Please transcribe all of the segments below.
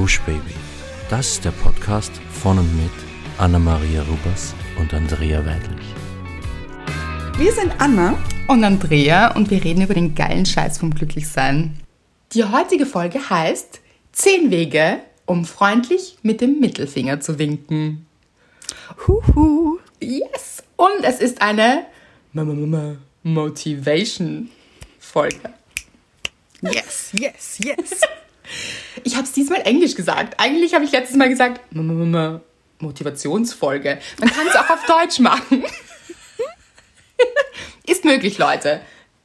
Gush Baby. Das ist der Podcast von und mit Anna-Maria Rubers und Andrea Weidlich. Wir sind Anna und Andrea und wir reden über den geilen Scheiß vom Glücklichsein. Die heutige Folge heißt 10 Wege, um freundlich mit dem Mittelfinger zu winken. Huhu. Yes. Und es ist eine Motivation-Folge. Yes, yes, yes. Ich habe es diesmal Englisch gesagt. Eigentlich habe ich letztes Mal gesagt Motivationsfolge. Man kann es auch auf Deutsch machen. Ist möglich, Leute.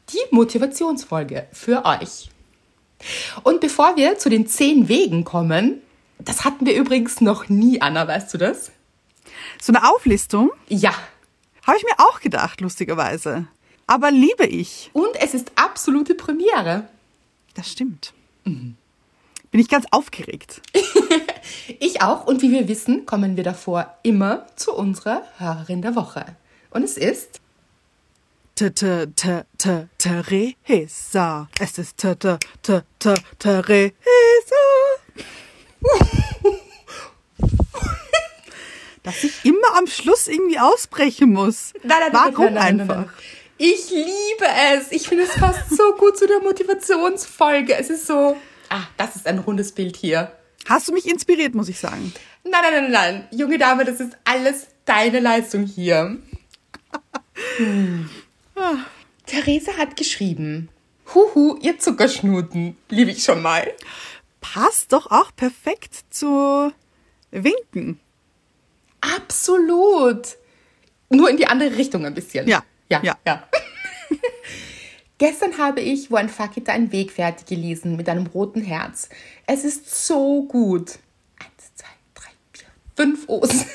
Die Motivationsfolge für euch. Und bevor wir zu den zehn Wegen kommen, das hatten wir übrigens noch nie, Anna, weißt du das? So eine Auflistung? Ja. Habe ich mir auch gedacht, lustigerweise. Aber liebe ich. Und es ist absolute Premiere. Das stimmt. Mhm. Bin ich ganz aufgeregt. ich auch. Und wie wir wissen, kommen wir davor immer zu unserer Hörerin der Woche. Und es ist Theresa. Es ist Theresa. Dass ich immer am Schluss irgendwie ausbrechen muss. Nein, nein, Warum nein, einfach? Nein, ich liebe es. Ich finde, es passt so gut zu der Motivationsfolge. Es ist so, ah, das ist ein rundes Bild hier. Hast du mich inspiriert, muss ich sagen. Nein, nein, nein, nein. Junge Dame, das ist alles deine Leistung hier. hm. Theresa hat geschrieben, Huhu, ihr Zuckerschnuten. Liebe ich schon mal. Passt doch auch perfekt zu Winken. Absolut. Nur in die andere Richtung ein bisschen. Ja. Ja. Ja. ja. Gestern habe ich ein Fakita ein Weg fertig gelesen mit einem roten Herz. Es ist so gut. Eins, zwei, drei, vier, fünf O's.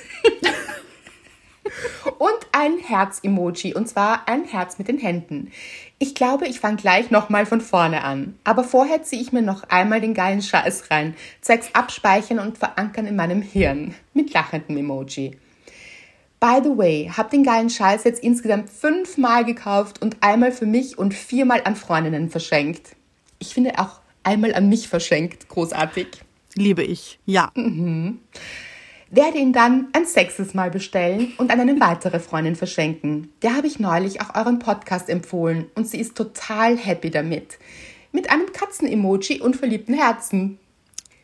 und ein Herz-Emoji und zwar ein Herz mit den Händen. Ich glaube, ich fange gleich nochmal von vorne an. Aber vorher ziehe ich mir noch einmal den geilen Scheiß rein, zeig's abspeichern und verankern in meinem Hirn mit lachendem Emoji. By the way, hab den geilen Scheiß jetzt insgesamt fünfmal gekauft und einmal für mich und viermal an Freundinnen verschenkt. Ich finde auch einmal an mich verschenkt. Großartig. Liebe ich, ja. Mhm. Werde ihn dann ein sechstes Mal bestellen und an eine weitere Freundin verschenken. Der habe ich neulich auch euren Podcast empfohlen und sie ist total happy damit. Mit einem Katzen-Emoji und verliebten Herzen.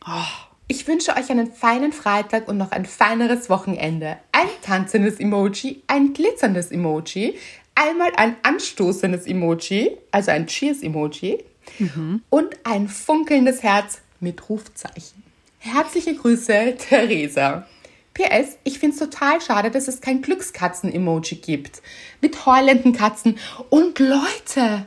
Oh. Ich wünsche euch einen feinen Freitag und noch ein feineres Wochenende. Ein tanzendes Emoji, ein glitzerndes Emoji, einmal ein anstoßendes Emoji, also ein Cheers-Emoji mhm. und ein funkelndes Herz mit Rufzeichen. Herzliche Grüße, Theresa. PS, ich finde es total schade, dass es kein Glückskatzen-Emoji gibt. Mit heulenden Katzen und Leute.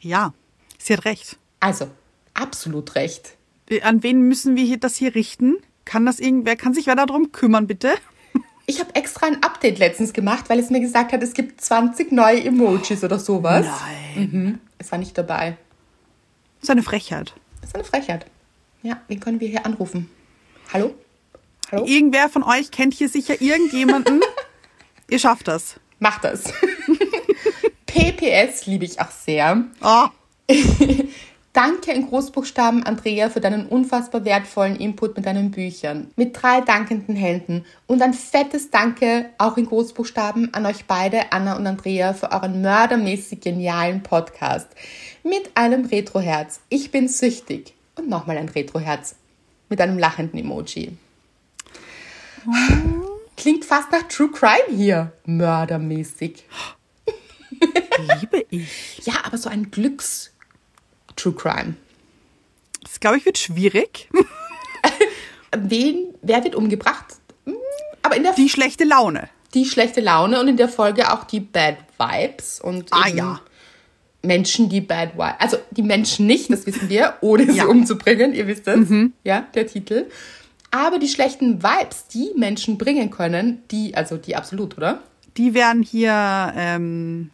Ja, sie hat recht. Also, absolut recht. An wen müssen wir hier das hier richten? Kann das irgendwer, kann sich wer darum kümmern, bitte? Ich habe extra ein Update letztens gemacht, weil es mir gesagt hat, es gibt 20 neue Emojis oder sowas. Nein. Mhm. Es war nicht dabei. Das ist eine Frechheit. Das ist eine Frechheit. Ja, wen können wir hier anrufen? Hallo? Hallo? Irgendwer von euch kennt hier sicher irgendjemanden. Ihr schafft das. Macht das. PPS liebe ich auch sehr. Oh. Danke in Großbuchstaben, Andrea, für deinen unfassbar wertvollen Input mit deinen Büchern. Mit drei dankenden Händen. Und ein fettes Danke auch in Großbuchstaben an euch beide, Anna und Andrea, für euren mördermäßig genialen Podcast. Mit einem Retroherz. Ich bin süchtig. Und nochmal ein Retroherz. Mit einem lachenden Emoji. Klingt fast nach True Crime hier. Mördermäßig. Liebe ich. Ja, aber so ein Glücks True Crime. Das glaube ich wird schwierig. Wen, wer wird umgebracht? Hm, aber in der die schlechte Laune. Die schlechte Laune und in der Folge auch die Bad Vibes und ah, ja. Menschen, die Bad Vibes. Also die Menschen nicht, das wissen wir, ohne sie Ja. umzubringen, ihr wisst es. Mhm. Ja, der Titel. Aber die schlechten Vibes, die Menschen bringen können, die, also die absolut, oder? Die werden hier, ähm,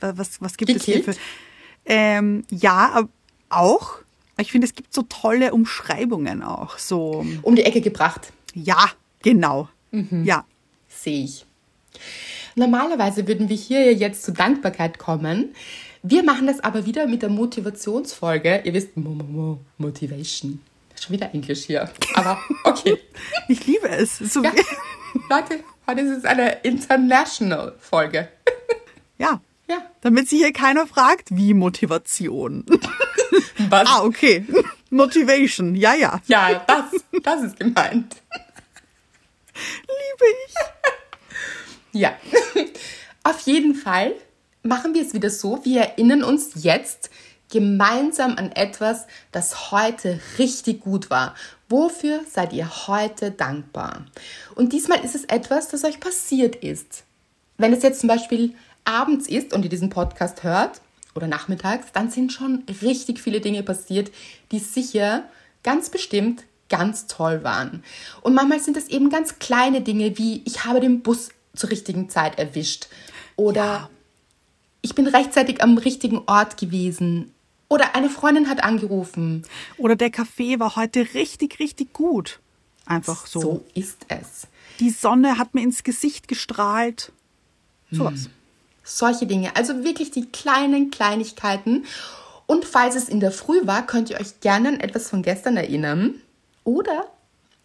was, was gibt es hier Gekillt? für? Ähm, ja, auch. Ich finde, es gibt so tolle Umschreibungen auch. So, Um die Ecke gebracht. ja, genau. Mhm. Ja. Sehe ich. Normalerweise würden wir hier jetzt zur Dankbarkeit kommen. Wir machen das aber wieder mit der Motivationsfolge. Ihr wisst, Mo Mo Mo Motivation. Schon wieder Englisch hier. Aber okay. Ich liebe es. So Ja. Leute, heute ist es eine International-Folge. ja. Ja. Damit sich hier keiner fragt, wie Motivation. Was? ah, okay. Motivation. Ja, ja. Ja, das, das ist gemeint. Liebe ich. Ja. Auf jeden Fall machen wir es wieder so. Wir erinnern uns jetzt gemeinsam an etwas, das heute richtig gut war. Wofür seid ihr heute dankbar? Und diesmal ist es etwas, das euch passiert ist. Wenn es jetzt zum Beispiel abends ist und ihr diesen Podcast hört oder nachmittags, dann sind schon richtig viele Dinge passiert, die sicher ganz bestimmt ganz toll waren. Und manchmal sind es eben ganz kleine Dinge wie ich habe den Bus zur richtigen Zeit erwischt oder Ja. ich bin rechtzeitig am richtigen Ort gewesen oder eine Freundin hat angerufen. Oder der Kaffee war heute richtig, richtig gut. Einfach so. So ist es. Die Sonne hat mir ins Gesicht gestrahlt. Sowas. Solche Dinge. Also wirklich die kleinen Kleinigkeiten. Und falls es in der Früh war, könnt ihr euch gerne an etwas von gestern erinnern. Oder,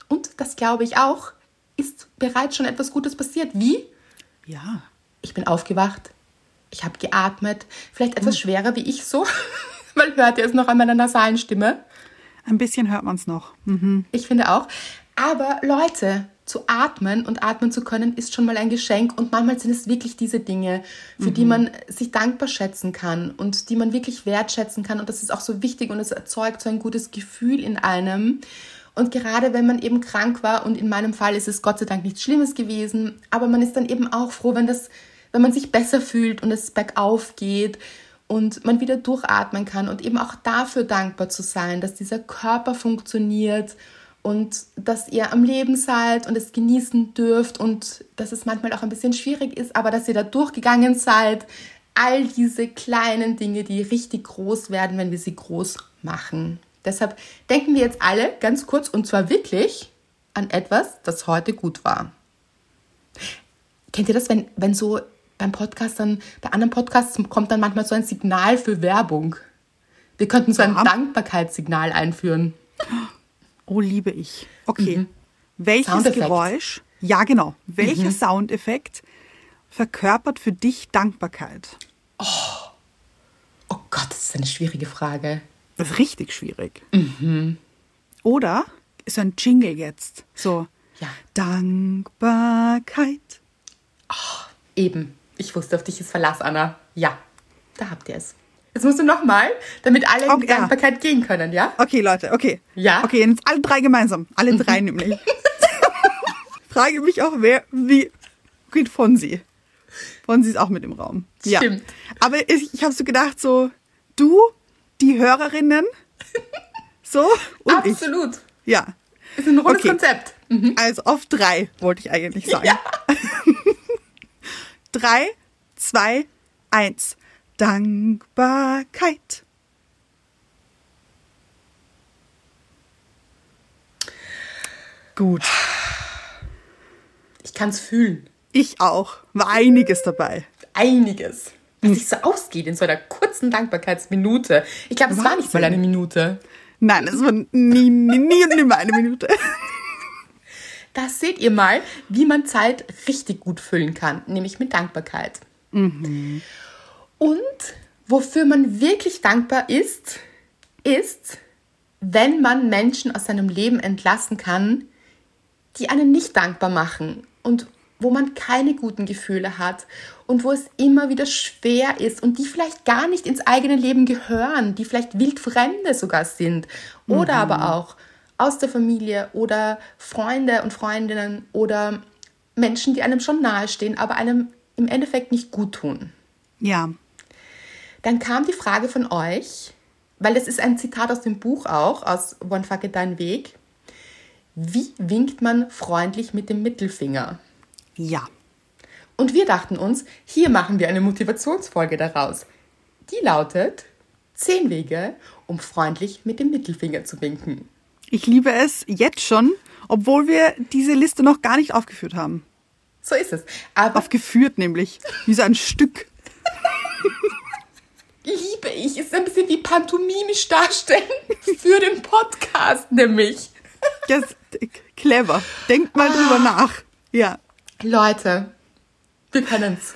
und das glaube ich auch, ist bereits schon etwas Gutes passiert. Wie? Ja. Ich bin aufgewacht. Ich habe geatmet. Vielleicht etwas schwerer wie ich so. Weil hört ihr es noch an meiner nasalen Stimme? Ein bisschen hört man es noch. Mhm. Ich finde auch. Aber Leute, zu atmen und atmen zu können, ist schon mal ein Geschenk. Und manchmal sind es wirklich diese Dinge, für die man sich dankbar schätzen kann und die man wirklich wertschätzen kann. Und das ist auch so wichtig und es erzeugt so ein gutes Gefühl in einem. Und gerade wenn man eben krank war, und in meinem Fall ist es Gott sei Dank nichts Schlimmes gewesen, aber man ist dann eben auch froh, wenn das, wenn man sich besser fühlt und es bergauf geht und man wieder durchatmen kann und eben auch dafür dankbar zu sein, dass dieser Körper funktioniert und dass ihr am Leben seid und es genießen dürft und dass es manchmal auch ein bisschen schwierig ist, aber dass ihr da durchgegangen seid. All diese kleinen Dinge, die richtig groß werden, wenn wir sie groß machen. Deshalb denken wir jetzt alle ganz kurz und zwar wirklich an etwas, das heute gut war. Kennt ihr das, wenn, wenn so beim Podcast dann, bei anderen Podcasts kommt dann manchmal so ein Signal für Werbung? Wir könnten so ein Ja. Dankbarkeitssignal einführen. Oh, liebe ich. Okay. Welches Mhm. Soundeffekt. Geräusch, ja genau, welcher Soundeffekt verkörpert für dich Dankbarkeit? Oh Gott, das ist eine schwierige Frage. Das ist richtig schwierig. Oder so ein Jingle jetzt. So, Ja. Dankbarkeit. Eben. Ich wusste, auf dich ist Verlass, Anna. Ja, da habt ihr es. Jetzt musst du nochmal, damit alle in die Okay, ja. Dankbarkeit gehen können, ja? Okay, Leute, okay. Ja? Okay, jetzt alle drei gemeinsam. Alle drei nämlich. Frage mich auch, wer, wie, okay, Fonsi. Fonsi ist auch mit im Raum. Ja. Stimmt. Aber ich, ich habe so gedacht, so, du, die Hörerinnen, so, und ich. Absolut. Ja. Ist ein rundes Okay. Konzept. Also auf drei, wollte ich eigentlich sagen. Ja. Drei, zwei, eins. Dankbarkeit. Gut. Ich kann es fühlen. Ich auch. War einiges dabei. Einiges. Was sich so ausgeht in so einer kurzen Dankbarkeitsminute. Ich glaube, es war nicht mal eine Minute. Nein, es war nie, nie, nie und nimmer eine Minute. Da seht ihr mal, wie man Zeit richtig gut füllen kann, nämlich mit Dankbarkeit. Und wofür man wirklich dankbar ist, ist, wenn man Menschen aus seinem Leben entlassen kann, die einen nicht dankbar machen und wo man keine guten Gefühle hat und wo es immer wieder schwer ist und die vielleicht gar nicht ins eigene Leben gehören, die vielleicht wildfremde sogar sind oder aber auch aus der Familie oder Freunde und Freundinnen oder Menschen, die einem schon nahestehen, aber einem im Endeffekt nicht gut tun. Ja. Dann kam die Frage von euch, weil das ist ein Zitat aus dem Buch auch, aus One Fuck It Dein Weg. Wie winkt man freundlich mit dem Mittelfinger? Ja. Und wir dachten uns, hier machen wir eine Motivationsfolge daraus. Die lautet 10 Wege, um freundlich mit dem Mittelfinger zu winken. Ich liebe es jetzt schon, obwohl wir diese Liste noch gar nicht aufgeführt haben. So ist es. Aber Aufgeführt nämlich. Wie so ein Stück. Liebe ich. Ist ein bisschen wie pantomimisch darstellen für den Podcast, nämlich. Das, clever. Denkt mal drüber nach. Ja. Leute, wir können's.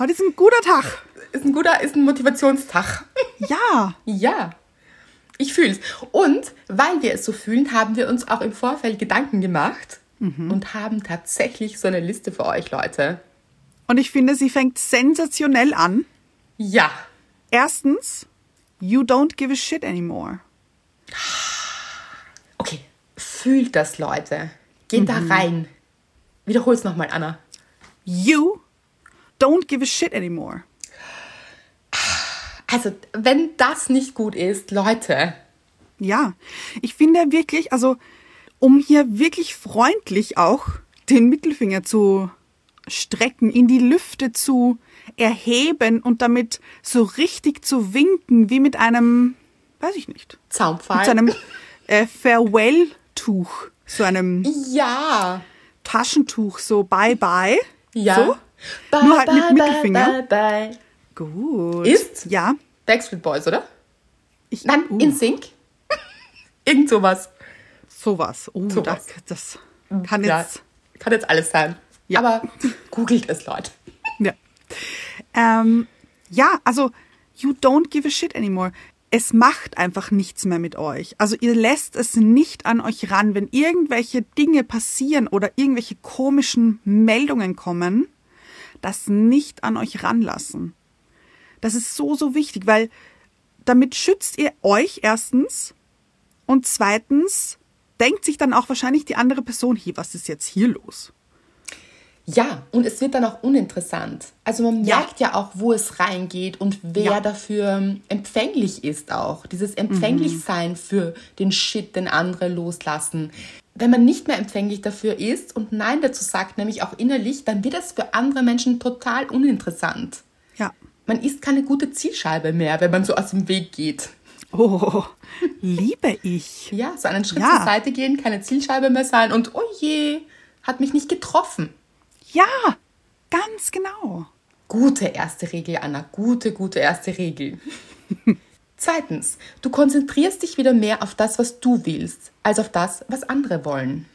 Heute ist ein guter Tag. Ist ein guter, ist ein Motivationstag. Ja. Ja. Ich fühl's. Und weil wir es so fühlen, haben wir uns auch im Vorfeld Gedanken gemacht und haben tatsächlich so eine Liste für euch, Leute. Und ich finde, sie fängt sensationell an. Ja. Erstens, you don't give a shit anymore. Okay. Fühlt das, Leute. Geht da rein. Wiederhol's nochmal, Anna. You don't give a shit anymore. Also, wenn das nicht gut ist, Leute. Ja, ich finde wirklich, also um hier wirklich freundlich auch den Mittelfinger zu strecken, in die Lüfte zu erheben und damit so richtig zu winken, wie mit einem, weiß ich nicht, Zaunpfahl. mit so einem äh, Farewell-Tuch, so einem ja. Taschentuch, so Bye-Bye. Ja. So? Bye, Nur halt mit bye, Mittelfinger. Bye, bye, bye. Gut. Ist? Ja. Backstreet Boys, oder? Ich, Nein, uh, in Sync. Irgend sowas. sowas. Oh, Sowas. Das, das kann Ja, jetzt. kann jetzt alles sein. Ja. Aber googelt es, Leute. Ja. Ähm, ja, also, you don't give a shit anymore. Es macht einfach nichts mehr mit euch. Also ihr lässt es nicht an euch ran, wenn irgendwelche Dinge passieren oder irgendwelche komischen Meldungen kommen, das nicht an euch ranlassen. Das ist so, so wichtig, weil damit schützt ihr euch erstens und zweitens denkt sich dann auch wahrscheinlich die andere Person, hier, was ist jetzt hier los? Ja, und es wird dann auch uninteressant. Also man Ja. merkt ja auch, wo es reingeht und wer Ja. dafür empfänglich ist auch. Dieses Empfänglichsein für den Shit, den andere loslassen. Wenn man nicht mehr empfänglich dafür ist und Nein dazu sagt, nämlich auch innerlich, dann wird es für andere Menschen total uninteressant. Ja. Man ist keine gute Zielscheibe mehr, wenn man so aus dem Weg geht. Oh, liebe ich. Ja, so einen Schritt Ja. zur Seite gehen, keine Zielscheibe mehr sein und oh je, hat mich nicht getroffen. Ja, ganz genau. Gute erste Regel, Anna. Gute, gute erste Regel. Zweitens, du konzentrierst dich wieder mehr auf das, was du willst, als auf das, was andere wollen.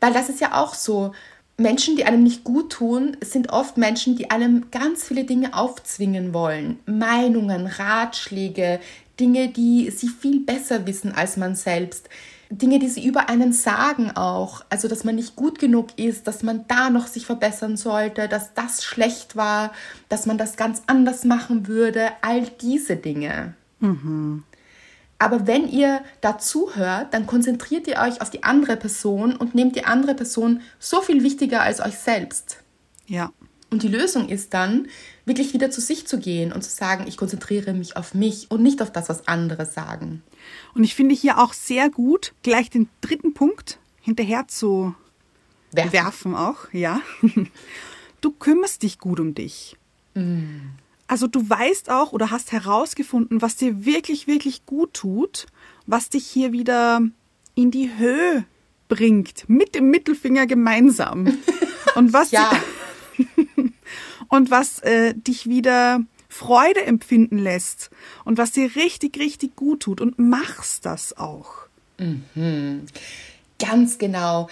Weil das ist ja auch so. Menschen, die einem nicht gut tun, sind oft Menschen, die einem ganz viele Dinge aufzwingen wollen. Meinungen, Ratschläge, Dinge, die sie viel besser wissen als man selbst. Dinge, die sie über einen sagen auch. Also, dass man nicht gut genug ist, dass man da noch sich verbessern sollte, dass das schlecht war, dass man das ganz anders machen würde. All diese Dinge. Aber wenn ihr dazu hört, dann konzentriert ihr euch auf die andere Person und nehmt die andere Person so viel wichtiger als euch selbst. Ja. Und die Lösung ist dann, wirklich wieder zu sich zu gehen und zu sagen, ich konzentriere mich auf mich und nicht auf das, was andere sagen. Und ich finde hier auch sehr gut, gleich den dritten Punkt hinterher zu Werfen. werfen auch, ja. Du kümmerst dich gut um dich. Also du weißt auch oder hast herausgefunden, was dir wirklich, wirklich gut tut, was dich hier wieder in die Höhe bringt, mit dem Mittelfinger gemeinsam. Und was, Ja, und was äh, dich wieder Freude empfinden lässt und was dir richtig, richtig gut tut und machst das auch. ganz genau.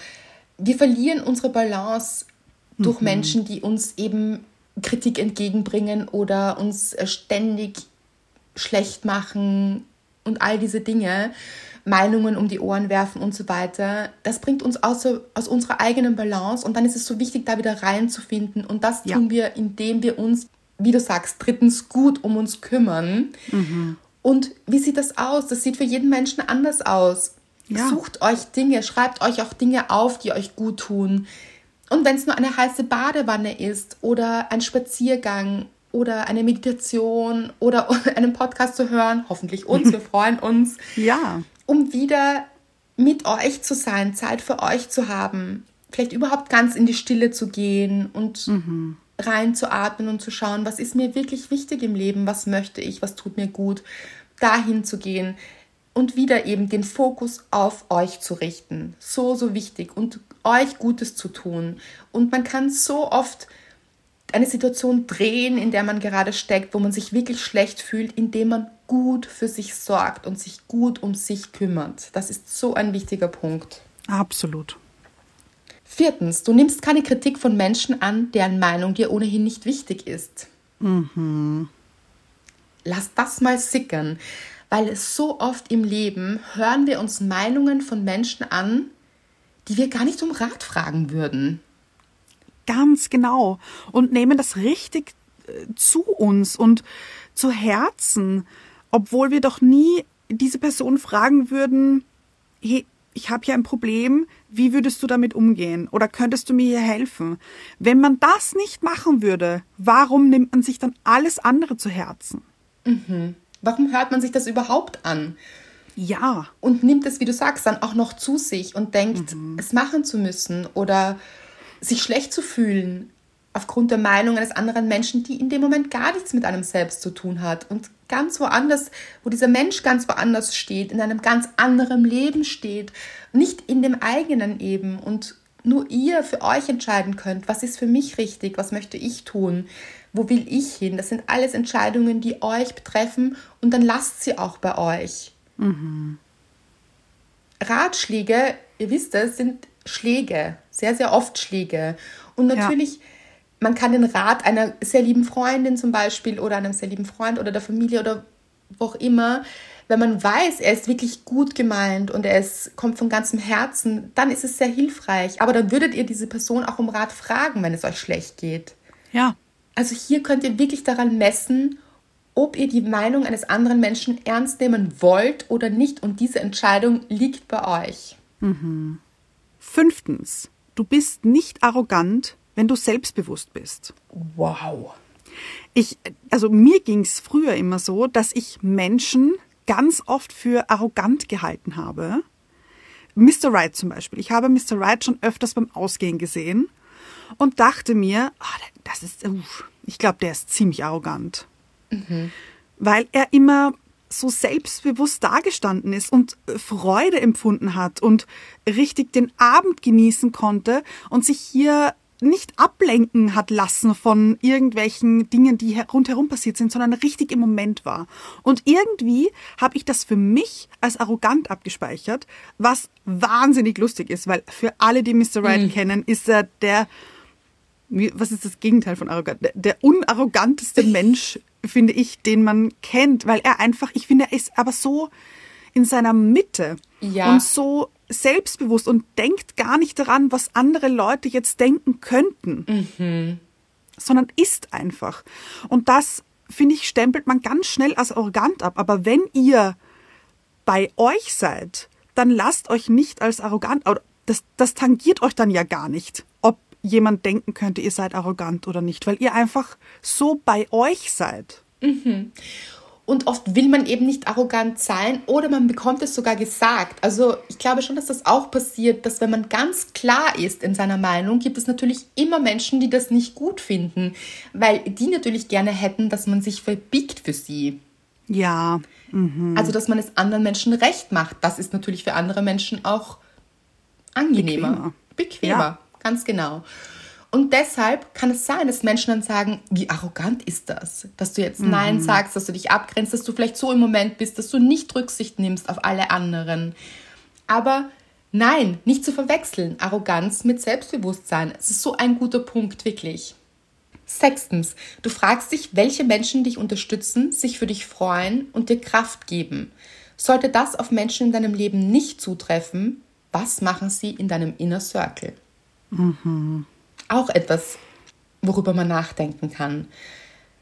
Wir verlieren unsere Balance durch Menschen, die uns eben Kritik entgegenbringen oder uns äh, ständig schlecht machen und all diese Dinge, Meinungen um die Ohren werfen und so weiter. Das bringt uns aus, aus unserer eigenen Balance und dann ist es so wichtig, da wieder reinzufinden. Und das Ja. tun wir, indem wir uns, wie du sagst, drittens gut um uns kümmern. Und wie sieht das aus? Das sieht für jeden Menschen anders aus. Ja. Sucht euch Dinge, schreibt euch auch Dinge auf, die euch gut tun. Und wenn es nur eine heiße Badewanne ist oder ein Spaziergang oder eine Meditation oder einen Podcast zu hören, hoffentlich uns, wir freuen uns, Ja, um wieder mit euch zu sein, Zeit für euch zu haben, vielleicht überhaupt ganz in die Stille zu gehen und reinzuatmen und zu schauen, was ist mir wirklich wichtig im Leben, was möchte ich, was tut mir gut, dahin zu gehen und wieder eben den Fokus auf euch zu richten. So, so wichtig und euch Gutes zu tun. Und man kann so oft eine Situation drehen, in der man gerade steckt, wo man sich wirklich schlecht fühlt, indem man gut für sich sorgt und sich gut um sich kümmert. Das ist so ein wichtiger Punkt. Absolut. Viertens, du nimmst keine Kritik von Menschen an, deren Meinung dir ohnehin nicht wichtig ist. Mhm. Lass das mal sickern, weil so oft im Leben hören wir uns Meinungen von Menschen an, die wir gar nicht um Rat fragen würden. Ganz genau. Und nehmen das richtig äh, zu uns und zu Herzen, obwohl wir doch nie diese Person fragen würden, hey, ich habe hier ein Problem, wie würdest du damit umgehen? Oder könntest du mir hier helfen? Wenn man das nicht machen würde, warum nimmt man sich dann alles andere zu Herzen? Mhm. Warum hört man sich das überhaupt an? Ja. Und nimmt es, wie du sagst, dann auch noch zu sich und denkt, mhm. es machen zu müssen oder sich schlecht zu fühlen aufgrund der Meinung eines anderen Menschen, die in dem Moment gar nichts mit einem selbst zu tun hat und ganz woanders, wo dieser Mensch ganz woanders steht, in einem ganz anderen Leben steht, nicht in dem eigenen eben und nur ihr für euch entscheiden könnt, was ist für mich richtig, was möchte ich tun, wo will ich hin. Das sind alles Entscheidungen, die euch betreffen und dann lasst sie auch bei euch. Mhm. Ratschläge, ihr wisst es, sind Schläge, sehr, sehr oft Schläge. Und natürlich, ja. Man kann den Rat einer sehr lieben Freundin zum Beispiel oder einem sehr lieben Freund oder der Familie oder wo auch immer, wenn man weiß, er ist wirklich gut gemeint und er ist, kommt von ganzem Herzen, dann ist es sehr hilfreich. Aber dann würdet ihr diese Person auch um Rat fragen, wenn es euch schlecht geht. Ja. Also hier könnt ihr wirklich daran messen, ob ihr die Meinung eines anderen Menschen ernst nehmen wollt oder nicht. Und diese Entscheidung liegt bei euch. Mhm. Fünftens, du bist nicht arrogant, wenn du selbstbewusst bist. Wow. Ich, also mir ging es früher immer so, dass ich Menschen ganz oft für arrogant gehalten habe. Mr. Wright zum Beispiel. Ich habe Mr. Wright schon öfters beim Ausgehen gesehen und dachte mir, oh, das ist, ich glaube, der ist ziemlich arrogant. Mhm. Weil er immer so selbstbewusst dagestanden ist und Freude empfunden hat und richtig den Abend genießen konnte und sich hier nicht ablenken hat lassen von irgendwelchen Dingen, die rundherum passiert sind, sondern richtig im Moment war. Und irgendwie habe ich das für mich als arrogant abgespeichert, was wahnsinnig lustig ist, weil für alle, die Mr. Right mhm. kennen, ist er der, was ist das Gegenteil von arrogant? Der, der unarroganteste Mensch, finde ich, den man kennt, weil er einfach, ich finde, er ist aber so in seiner Mitte ja. und so selbstbewusst und denkt gar nicht daran, was andere Leute jetzt denken könnten, mhm. sondern ist einfach. Und das, finde ich, stempelt man ganz schnell als arrogant ab. Aber wenn ihr bei euch seid, dann lasst euch nicht als arrogant, das, das tangiert euch dann ja gar nicht, ob jemand denken könnte, ihr seid arrogant oder nicht, weil ihr einfach so bei euch seid. Mhm. Und oft will man eben nicht arrogant sein oder man bekommt es sogar gesagt. Also ich glaube schon, dass das auch passiert, dass wenn man ganz klar ist in seiner Meinung, gibt es natürlich immer Menschen, die das nicht gut finden, weil die natürlich gerne hätten, dass man sich verbiegt für sie. Ja. Mhm. Also dass man es anderen Menschen recht macht. Das ist natürlich für andere Menschen auch angenehmer. Bequemer. Bequemer, ja. ganz genau. Und deshalb kann es sein, dass Menschen dann sagen, wie arrogant ist das? Dass du jetzt mhm. Nein sagst, dass du dich abgrenzt, dass du vielleicht so im Moment bist, dass du nicht Rücksicht nimmst auf alle anderen. Aber nein, nicht zu verwechseln, Arroganz mit Selbstbewusstsein. Es ist so ein guter Punkt, wirklich. Sechstens, du fragst dich, welche Menschen dich unterstützen, sich für dich freuen und dir Kraft geben. Sollte das auf Menschen in deinem Leben nicht zutreffen, was machen sie in deinem Inner Circle? Mhm auch etwas, worüber man nachdenken kann.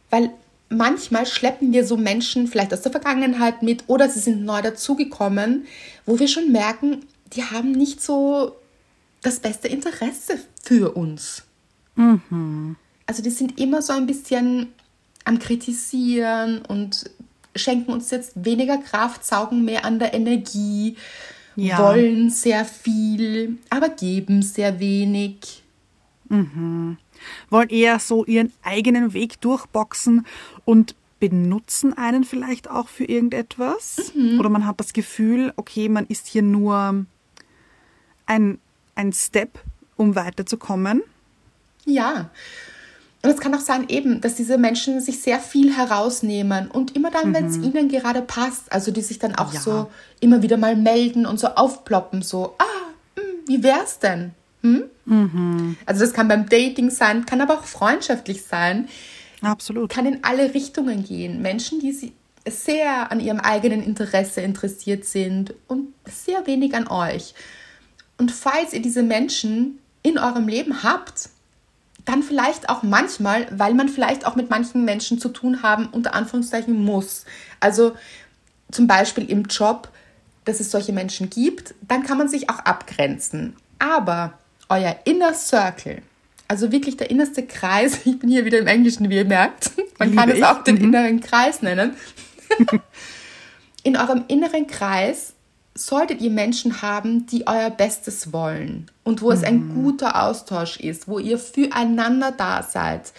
Weil manchmal schleppen wir so Menschen vielleicht aus der Vergangenheit mit oder sie sind neu dazugekommen, wo wir schon merken, die haben nicht so das beste Interesse für uns. Mhm. Also die sind immer so ein bisschen am Kritisieren und schenken uns jetzt weniger Kraft, saugen mehr an der Energie, ja. wollen sehr viel, aber geben sehr wenig. Mhm. Wollen eher so ihren eigenen Weg durchboxen und benutzen einen vielleicht auch für irgendetwas. Mhm. Oder man hat das Gefühl, okay, man ist hier nur ein, ein Step, um weiterzukommen. Ja. Und es kann auch sein, eben, dass diese Menschen sich sehr viel herausnehmen und immer dann, wenn es ihnen gerade passt, also die sich dann auch Ja. so immer wieder mal melden und so aufploppen, so, ah, hm, wie wär's denn? Hm? Also das kann beim Dating sein, kann aber auch freundschaftlich sein, Absolut. kann in alle Richtungen gehen. Menschen, die sehr an ihrem eigenen Interesse interessiert sind und sehr wenig an euch. Und falls ihr diese Menschen in eurem Leben habt, dann vielleicht auch manchmal, weil man vielleicht auch mit manchen Menschen zu tun haben, unter Anführungszeichen muss. Also zum Beispiel im Job, dass es solche Menschen gibt, dann kann man sich auch abgrenzen. Aber euer Inner Circle, also wirklich der innerste Kreis, ich bin hier wieder im Englischen, wie ihr merkt, man kann Liebe es ich. auch den inneren Kreis nennen. In eurem inneren Kreis solltet ihr Menschen haben, die euer Bestes wollen und wo es ein guter Austausch ist, wo ihr füreinander da seid.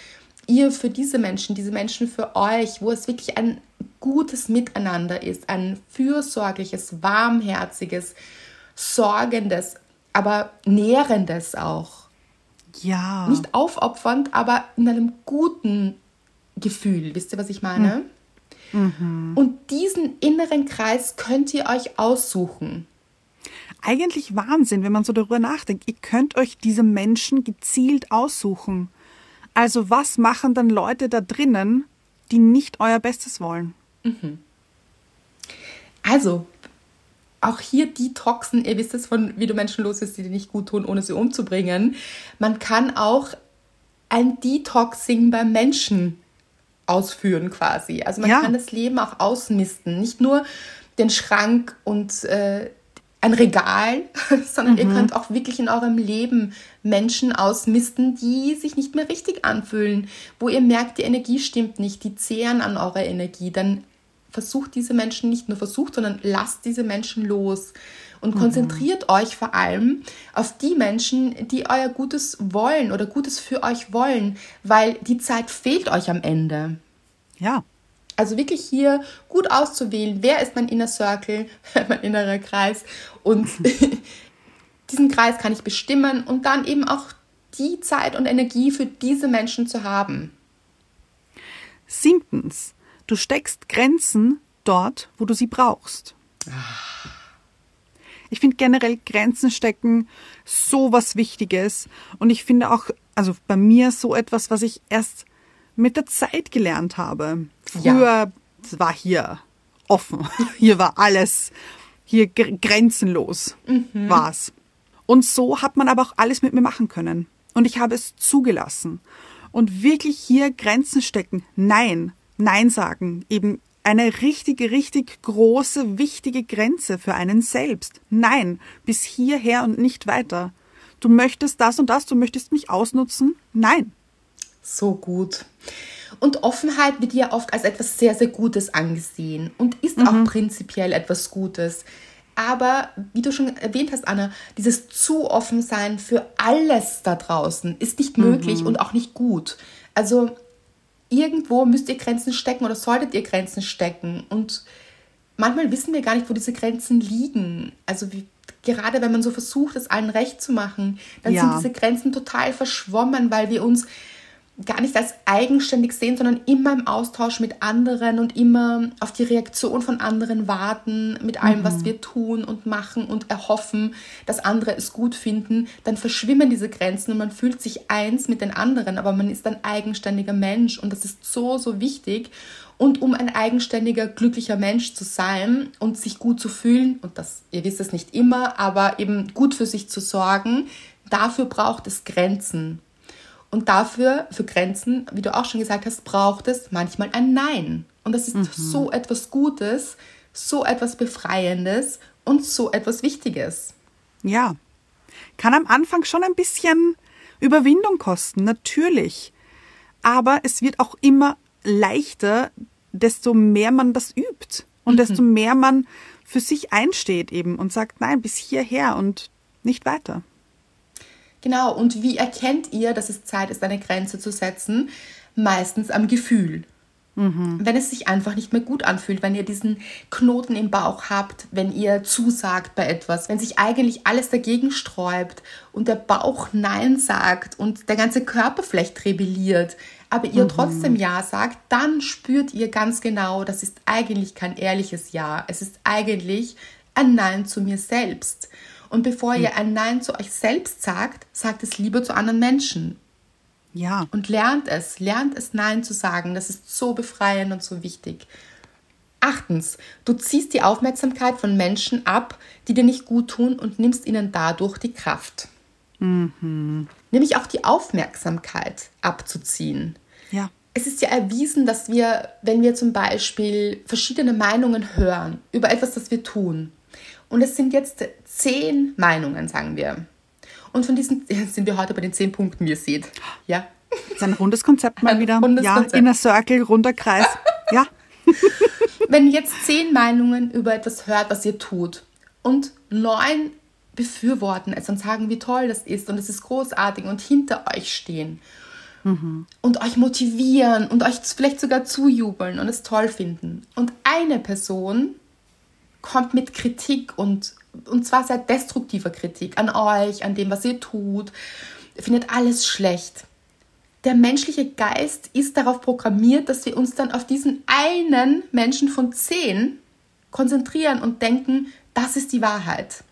Ihr für diese Menschen, diese Menschen für euch, wo es wirklich ein gutes Miteinander ist, ein fürsorgliches, warmherziges, sorgendes, aber nährendes auch. Ja. Nicht aufopfernd, aber in einem guten Gefühl. Wisst ihr, was ich meine? Und diesen inneren Kreis könnt ihr euch aussuchen. Eigentlich Wahnsinn, wenn man so darüber nachdenkt. Ihr könnt euch diese Menschen gezielt aussuchen. Also was machen dann Leute da drinnen, die nicht euer Bestes wollen? Also, auch hier Detoxen, ihr wisst es von wie du Menschen los ist, die dir nicht gut tun, ohne sie umzubringen. Man kann auch ein Detoxing beim Menschen ausführen quasi. Also man Ja. kann das Leben auch ausmisten. Nicht nur den Schrank und äh, ein Regal, sondern ihr könnt auch wirklich in eurem Leben Menschen ausmisten, die sich nicht mehr richtig anfühlen, wo ihr merkt, die Energie stimmt nicht, die zehren an eurer Energie. Dann versucht diese Menschen nicht nur versucht, sondern lasst diese Menschen los und konzentriert euch vor allem auf die Menschen, die euer Gutes wollen oder Gutes für euch wollen, weil die Zeit fehlt euch am Ende. Ja. Also wirklich hier gut auszuwählen, wer ist mein Inner Circle, mein innerer Kreis und diesen Kreis kann ich bestimmen und dann eben auch die Zeit und Energie für diese Menschen zu haben. Siebtens, du steckst Grenzen dort, wo du sie brauchst. Ich finde generell Grenzen stecken so was Wichtiges und ich finde auch, also bei mir so etwas, was ich erst mit der Zeit gelernt habe. Ja. Früher es war hier offen, hier war alles, hier gr- grenzenlos war's. Und so hat man aber auch alles mit mir machen können. Und ich habe es zugelassen. Und wirklich hier Grenzen stecken. Nein, Nein sagen. Eben eine richtige, richtig große, wichtige Grenze für einen selbst. Nein, bis hierher und nicht weiter. Du möchtest das und das, du möchtest mich ausnutzen? Nein. So gut. Und Offenheit wird ja oft als etwas sehr, sehr Gutes angesehen und ist auch prinzipiell etwas Gutes. Aber wie du schon erwähnt hast, Anna, dieses zu offen sein für alles da draußen ist nicht möglich und auch nicht gut. Also irgendwo müsst ihr Grenzen stecken oder solltet ihr Grenzen stecken. Und manchmal wissen wir gar nicht, wo diese Grenzen liegen. Also wie, gerade wenn man so versucht, es allen recht zu machen, dann Ja. sind diese Grenzen total verschwommen, weil wir uns gar nicht als eigenständig sehen, sondern immer im Austausch mit anderen und immer auf die Reaktion von anderen warten, mit allem, was wir tun und machen und erhoffen, dass andere es gut finden, dann verschwimmen diese Grenzen und man fühlt sich eins mit den anderen, aber man ist ein eigenständiger Mensch und das ist so, so wichtig. Und um ein eigenständiger, glücklicher Mensch zu sein und sich gut zu fühlen, und das, ihr wisst es nicht immer, aber eben gut für sich zu sorgen, dafür braucht es Grenzen. Und dafür, für Grenzen, wie du auch schon gesagt hast, braucht es manchmal ein Nein. Und das ist so etwas Gutes, so etwas Befreiendes und so etwas Wichtiges. Ja. Kann am Anfang schon ein bisschen Überwindung kosten, natürlich. Aber es wird auch immer leichter, desto mehr man das übt und desto mehr man für sich einsteht eben und sagt, nein, bis hierher und nicht weiter. Genau, und wie erkennt ihr, dass es Zeit ist, eine Grenze zu setzen? Meistens am Gefühl. Wenn es sich einfach nicht mehr gut anfühlt, wenn ihr diesen Knoten im Bauch habt, wenn ihr zusagt bei etwas, wenn sich eigentlich alles dagegen sträubt und der Bauch Nein sagt und der ganze Körper vielleicht rebelliert, aber ihr trotzdem Ja sagt, dann spürt ihr ganz genau, das ist eigentlich kein ehrliches Ja. Es ist eigentlich ein Nein zu mir selbst. Und bevor ihr ein Nein zu euch selbst sagt, sagt es lieber zu anderen Menschen. Ja. Und lernt es, lernt es Nein zu sagen. Das ist so befreiend und so wichtig. Achtens, du ziehst die Aufmerksamkeit von Menschen ab, die dir nicht gut tun und nimmst ihnen dadurch die Kraft. Nämlich auch die Aufmerksamkeit abzuziehen. Ja. Es ist ja erwiesen, dass wir, wenn wir zum Beispiel verschiedene Meinungen hören über etwas, das wir tun, und es sind jetzt zehn Meinungen, sagen wir. Und von diesen sind wir heute bei den zehn Punkten, wie ihr seht. Ja. Das ist ein rundes Konzept mal Ein wieder. ja, Konzept. Inner Circle, runder Kreis. Ja. Wenn ihr jetzt zehn Meinungen über etwas hört, was ihr tut, und neun befürworten es und sagen, wie toll das ist und es ist großartig und hinter euch stehen und euch motivieren und euch vielleicht sogar zujubeln und es toll finden. Und eine Person kommt mit Kritik und, und zwar sehr destruktiver Kritik an euch, an dem, was ihr tut, findet alles schlecht. Der menschliche Geist ist darauf programmiert, dass wir uns dann auf diesen einen Menschen von zehn konzentrieren und denken, das ist die Wahrheit.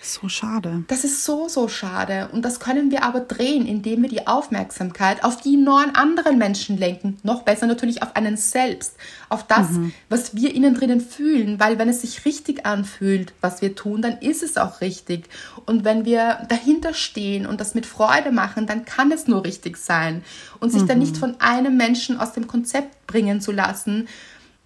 So schade. Das ist so, so schade. Und das können wir aber drehen, indem wir die Aufmerksamkeit auf die neun anderen Menschen lenken. Noch besser natürlich auf einen selbst. Auf das, was wir innen drinnen fühlen. Weil wenn es sich richtig anfühlt, was wir tun, dann ist es auch richtig. Und wenn wir dahinter stehen und das mit Freude machen, dann kann es nur richtig sein. Und sich dann nicht von einem Menschen aus dem Konzept bringen zu lassen,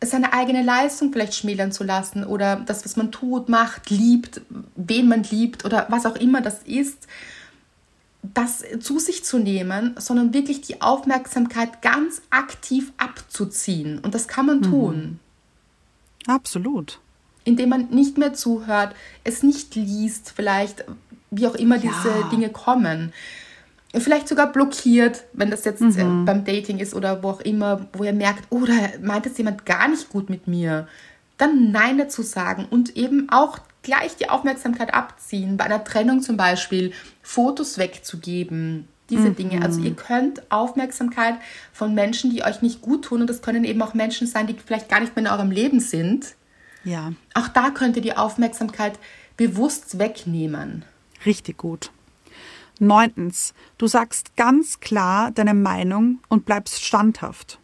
seine eigene Leistung vielleicht schmälern zu lassen oder das, was man tut, macht, liebt, wen man liebt oder was auch immer das ist, das zu sich zu nehmen, sondern wirklich die Aufmerksamkeit ganz aktiv abzuziehen. Und das kann man tun, Absolut. indem man nicht mehr zuhört, es nicht liest, vielleicht, wie auch immer diese Ja. Dinge kommen. Vielleicht sogar blockiert, wenn das jetzt äh, beim Dating ist oder wo auch immer, wo ihr merkt, oh, da meint jetzt jemand gar nicht gut mit mir. Dann Nein dazu sagen und eben auch gleich die Aufmerksamkeit abziehen. Bei einer Trennung zum Beispiel Fotos wegzugeben. Diese Dinge. Also ihr könnt Aufmerksamkeit von Menschen, die euch nicht gut tun, und das können eben auch Menschen sein, die vielleicht gar nicht mehr in eurem Leben sind. Ja, Auch da könnt ihr die Aufmerksamkeit bewusst wegnehmen. richtig gut. Neuntens, du sagst ganz klar deine Meinung und bleibst standhaft.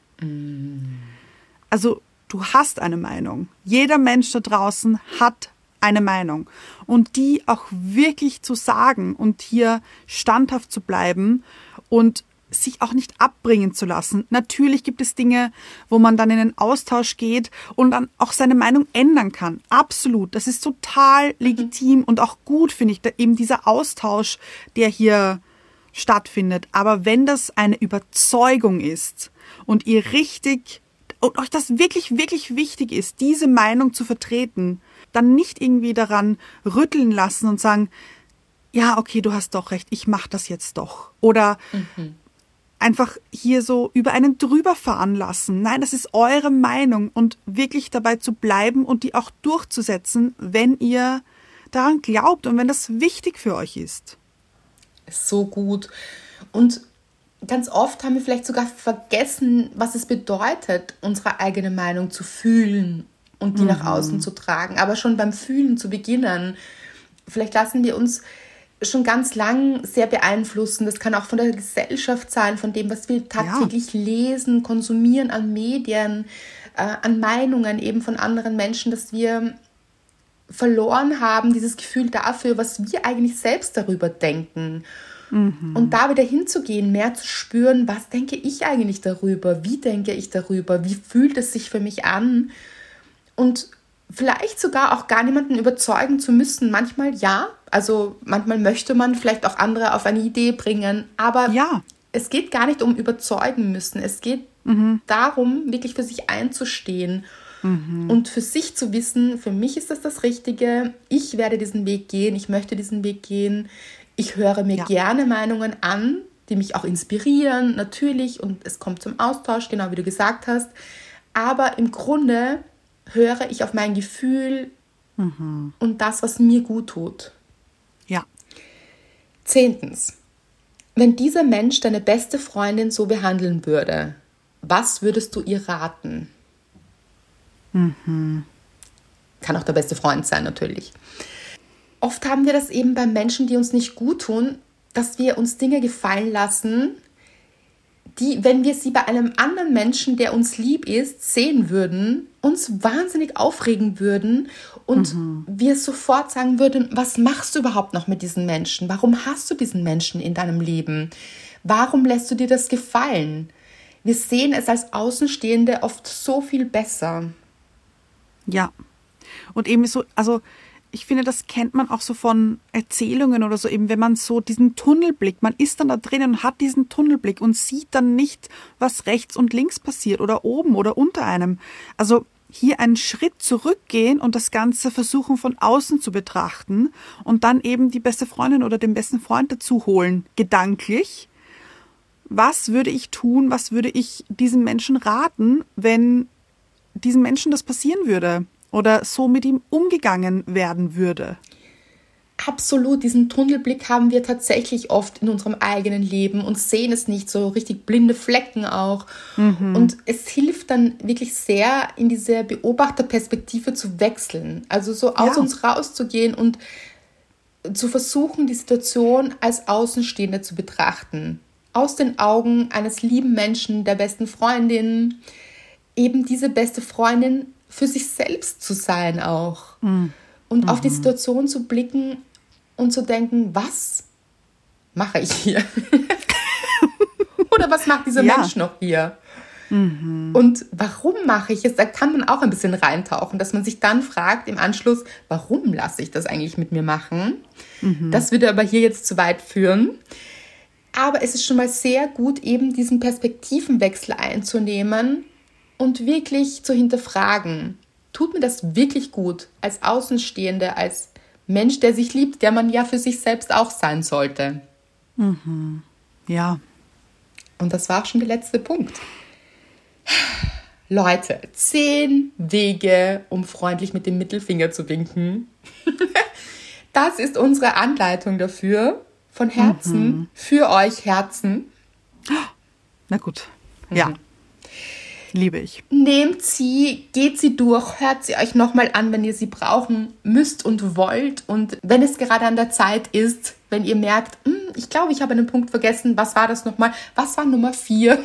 Also du hast eine Meinung. Jeder Mensch da draußen hat eine Meinung. Und die auch wirklich zu sagen und hier standhaft zu bleiben und sich auch nicht abbringen zu lassen. Natürlich gibt es Dinge, wo man dann in den Austausch geht und dann auch seine Meinung ändern kann. Absolut. Das ist total legitim und auch gut, finde ich, da eben dieser Austausch, der hier stattfindet. Aber wenn das eine Überzeugung ist und ihr richtig und euch das wirklich, wirklich wichtig ist, diese Meinung zu vertreten, dann nicht irgendwie daran rütteln lassen und sagen, ja, okay, du hast doch recht, ich mach das jetzt doch. Oder einfach hier so über einen drüber fahren lassen. Nein, das ist eure Meinung und wirklich dabei zu bleiben und die auch durchzusetzen, wenn ihr daran glaubt und wenn das wichtig für euch ist. so gut. Und ganz oft haben wir vielleicht sogar vergessen, was es bedeutet, unsere eigene Meinung zu fühlen und die nach außen zu tragen. Aber schon beim Fühlen zu beginnen. Vielleicht lassen wir uns schon ganz lang sehr beeinflussen. Das kann auch von der Gesellschaft sein, von dem, was wir tagtäglich lesen, konsumieren an Medien, äh, an Meinungen eben von anderen Menschen, dass wir verloren haben, dieses Gefühl dafür, was wir eigentlich selbst darüber denken. Und da wieder hinzugehen, mehr zu spüren, was denke ich eigentlich darüber, wie denke ich darüber, wie fühlt es sich für mich an und vielleicht sogar auch gar niemanden überzeugen zu müssen. Manchmal ja, also manchmal möchte man vielleicht auch andere auf eine Idee bringen, aber Ja. es geht gar nicht um überzeugen müssen. Es geht darum, wirklich für sich einzustehen und für sich zu wissen, für mich ist das das Richtige. Ich werde diesen Weg gehen. Ich möchte diesen Weg gehen. Ich höre mir Ja. gerne Meinungen an, die mich auch inspirieren, natürlich, und es kommt zum Austausch, genau wie du gesagt hast. Aber im Grunde höre ich auf mein Gefühl und das, was mir gut tut. Zehntens. Wenn dieser Mensch deine beste Freundin so behandeln würde, was würdest du ihr raten? Kann auch der beste Freund sein, natürlich. Oft haben wir das eben bei Menschen, die uns nicht gut tun, dass wir uns Dinge gefallen lassen, die, wenn wir sie bei einem anderen Menschen, der uns lieb ist, sehen würden, uns wahnsinnig aufregen würden und wir sofort sagen würden, was machst du überhaupt noch mit diesen Menschen? Warum hast du diesen Menschen in deinem Leben? Warum lässt du dir das gefallen? Wir sehen es als Außenstehende oft so viel besser. Ja. Und eben so, also ich finde, das kennt man auch so von Erzählungen oder so, eben wenn man so diesen Tunnelblick, man ist dann da drinnen und hat diesen Tunnelblick und sieht dann nicht, was rechts und links passiert oder oben oder unter einem. Also hier einen Schritt zurückgehen und das Ganze versuchen von außen zu betrachten und dann eben die beste Freundin oder den besten Freund dazu holen, gedanklich. Was würde ich tun, was würde ich diesem Menschen raten, wenn diesem Menschen das passieren würde oder so mit ihm umgegangen werden würde? Absolut, diesen Tunnelblick haben wir tatsächlich oft in unserem eigenen Leben und sehen es nicht so richtig blinde Flecken auch. Und es hilft dann wirklich sehr, in diese Beobachterperspektive zu wechseln. Also so aus Ja. uns rauszugehen und zu versuchen, die Situation als Außenstehende zu betrachten. Aus den Augen eines lieben Menschen, der besten Freundin, eben diese beste Freundin für sich selbst zu sein auch. Und auf die Situation zu blicken und zu denken, was mache ich hier? Oder was macht dieser Ja. Mensch noch hier? Und warum mache ich es? Da kann man auch ein bisschen reintauchen, dass man sich dann fragt im Anschluss, warum lasse ich das eigentlich mit mir machen? Das würde aber hier jetzt zu weit führen. Aber es ist schon mal sehr gut, eben diesen Perspektivenwechsel einzunehmen und wirklich zu hinterfragen. Tut mir das wirklich gut als Außenstehende, als Mensch, der sich liebt, der man ja für sich selbst auch sein sollte? Ja. Und das war auch schon der letzte Punkt. Leute, zehn Wege, um freundlich mit dem Mittelfinger zu winken. Das ist unsere Anleitung dafür. Von Herzen, für euch Herzen. Na gut. Ja. Liebe ich. Nehmt sie, geht sie durch, hört sie euch nochmal an, wenn ihr sie brauchen müsst und wollt. Und wenn es gerade an der Zeit ist, wenn ihr merkt, "Hm, ich glaube, ich habe einen Punkt vergessen, was war das nochmal? Was war Nummer vier?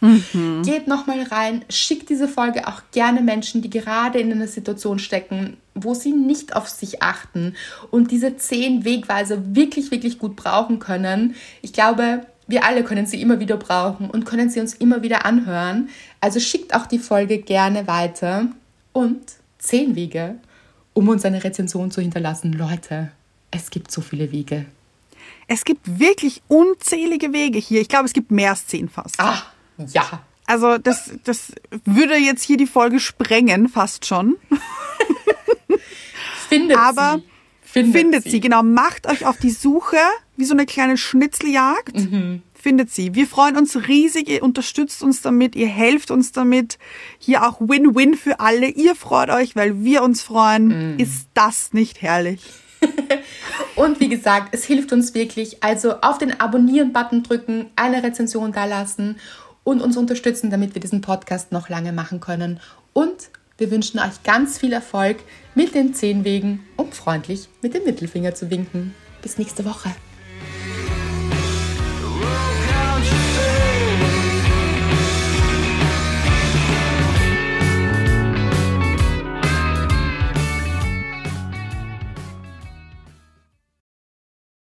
Geht nochmal rein, schickt diese Folge auch gerne Menschen, die gerade in einer Situation stecken, wo sie nicht auf sich achten und diese zehn Wegweiser wirklich, wirklich gut brauchen können. Ich glaube, wir alle können sie immer wieder brauchen und können sie uns immer wieder anhören. Also schickt auch die Folge gerne weiter. Und zehn Wege, um uns eine Rezension zu hinterlassen. Leute, es gibt so viele Wege. Es gibt wirklich unzählige Wege hier. Ich glaube, es gibt mehr als zehn fast. Ah, ja. Also das, das würde jetzt hier die Folge sprengen, fast schon. Findet Aber sie. Findet, Findet sie, genau. Macht euch auf die Suche, wie so eine kleine Schnitzeljagd. Findet sie. Wir freuen uns riesig. Ihr unterstützt uns damit. Ihr helft uns damit. Hier auch Win-Win für alle. Ihr freut euch, weil wir uns freuen. Ist das nicht herrlich? Und wie gesagt, es hilft uns wirklich. Also auf den Abonnieren-Button drücken, eine Rezension dalassen und uns unterstützen, damit wir diesen Podcast noch lange machen können. Und wir wünschen euch ganz viel Erfolg mit den zehn Wegen, um freundlich mit dem Mittelfinger zu winken. Bis nächste Woche.